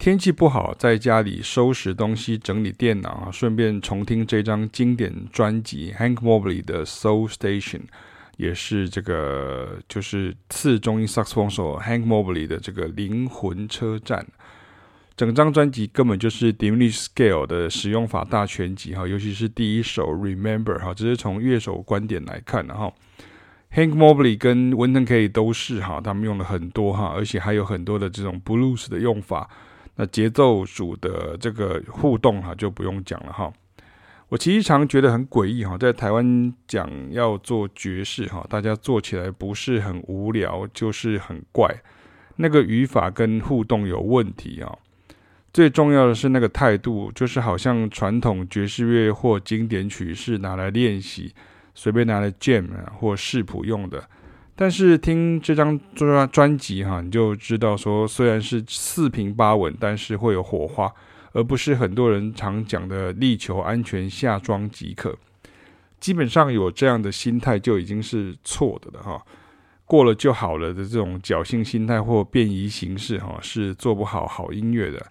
天气不好，在家里收拾东西、整理电脑啊，顺便重听这张经典专辑 Hank Mobley 的 Soul Station，也是这个就是次中音萨克斯风手 Hank Mobley 的这个灵魂车站。整张专辑根本就是 diminish Scale 的使用法大全集哈，尤其是第一首 Remember 哈，这是从乐手观点来看的哈。Hank Mobley 跟 w i n t o n K 都是哈，他们用了很多哈，而且还有很多的这种 Blues 的用法。那节奏组的这个互动哈，就不用讲了哈。我其实常觉得很诡异哈，在台湾讲要做爵士哈，大家做起来不是很无聊，就是很怪。那个语法跟互动有问题啊。最重要的是那个态度，就是好像传统爵士乐或经典曲是拿来练习，随便拿来 jam 或视谱用的。但是听这张专专辑哈，你就知道说，虽然是四平八稳，但是会有火花，而不是很多人常讲的力求安全下装即可。基本上有这样的心态就已经是错的了哈，过了就好了的这种侥幸心态或便宜形式哈，是做不好好音乐的。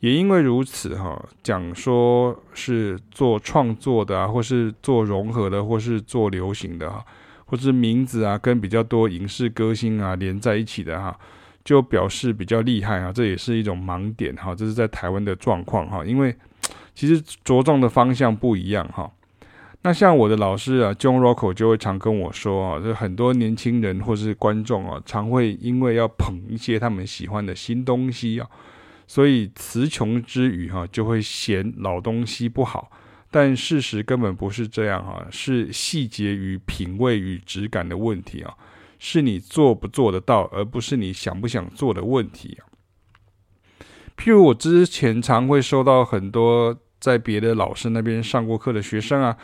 也因为如此，哈，讲说是做创作的啊，或是做融合的，或是做流行的哈，或是名字啊跟比较多影视歌星啊连在一起的哈，就表示比较厉害啊，这也是一种盲点哈，这是在台湾的状况哈，因为其实着重的方向不一样哈。那像我的老师啊，John Rocco 就会常跟我说啊，就很多年轻人或是观众啊，常会因为要捧一些他们喜欢的新东西啊。所以词穷之余，哈，就会嫌老东西不好，但事实根本不是这样，哈，是细节与品味与质感的问题啊，是你做不做得到，而不是你想不想做的问题啊。譬如我之前常会收到很多在别的老师那边上过课的学生啊，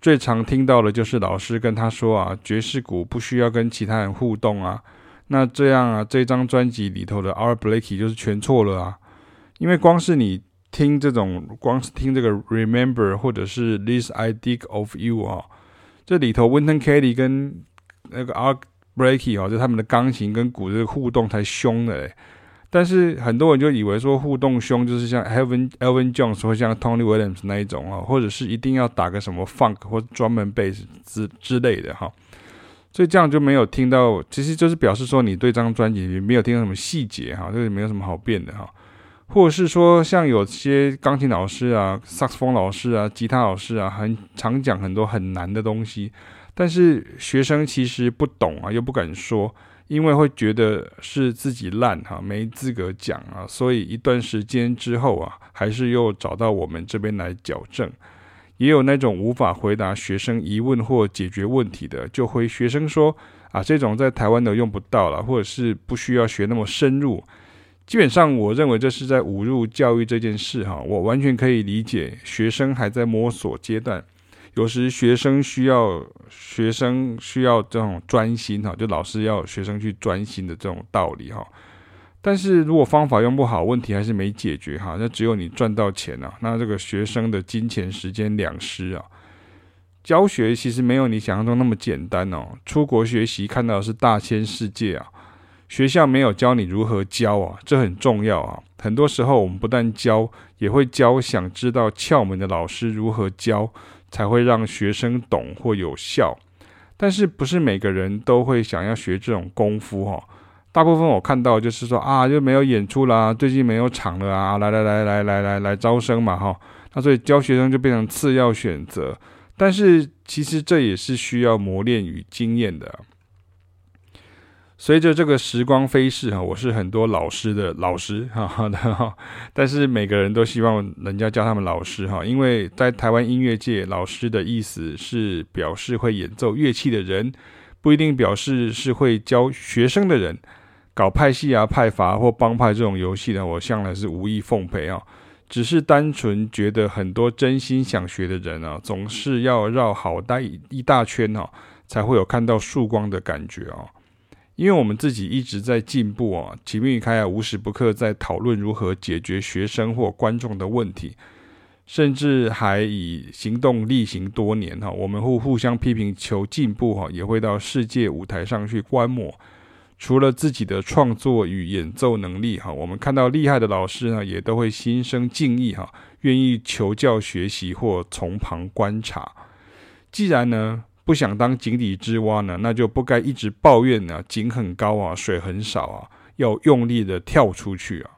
最常听到的就是老师跟他说啊，爵士鼓不需要跟其他人互动啊，那这样啊，这张专辑里头的 Art Blakey 就是全错了啊。因为光是你听这种，光是听这个 Remember 或者是 This I Dig of You 啊，这里头 Winton Kelly 跟那个 Art Blakey 啊，就他们的钢琴跟鼓这个互动才凶的嘞。但是很多人就以为说互动凶就是像 Elvin Elvin Jones 或像 Tony Williams 那一种啊，或者是一定要打个什么 Funk 或专门 Bass 之之类的哈。所以这样就没有听到，其实就是表示说你对这张专辑也没有听到什么细节哈，这个没有什么好辩的哈。或者是说，像有些钢琴老师啊、萨克斯风老师啊、吉他老师啊，很常讲很多很难的东西，但是学生其实不懂啊，又不敢说，因为会觉得是自己烂哈，没资格讲啊，所以一段时间之后啊，还是又找到我们这边来矫正。也有那种无法回答学生疑问或解决问题的，就回学生说啊，这种在台湾都用不到了，或者是不需要学那么深入。基本上，我认为这是在侮辱教育这件事哈。我完全可以理解，学生还在摸索阶段，有时学生需要学生需要这种专心哈，就老师要学生去专心的这种道理哈。但是如果方法用不好，问题还是没解决哈。那只有你赚到钱了，那这个学生的金钱时间两失啊。教学其实没有你想象中那么简单哦。出国学习看到的是大千世界啊。学校没有教你如何教啊，这很重要啊。很多时候我们不但教，也会教想知道窍门的老师如何教，才会让学生懂或有效。但是不是每个人都会想要学这种功夫哈？大部分我看到就是说啊，就没有演出啦，最近没有场了啊，来来来来来来来招生嘛哈。那所以教学生就变成次要选择。但是其实这也是需要磨练与经验的。随着这个时光飞逝哈，我是很多老师的老师 哈，但是每个人都希望人家叫他们老师哈，因为在台湾音乐界，老师的意思是表示会演奏乐器的人，不一定表示是会教学生的人。搞派系啊、派阀或帮派这种游戏呢，我向来是无意奉陪啊，只是单纯觉得很多真心想学的人啊，总是要绕好大一大圈哈，才会有看到曙光的感觉啊。因为我们自己一直在进步啊，齐明与凯雅无时不刻在讨论如何解决学生或观众的问题，甚至还以行动力行多年哈。我们会互相批评求进步哈，也会到世界舞台上去观摩，除了自己的创作与演奏能力哈，我们看到厉害的老师呢，也都会心生敬意哈，愿意求教学习或从旁观察。既然呢不想当井底之蛙呢，那就不该一直抱怨呢井很高啊，水很少啊，要用力的跳出去啊。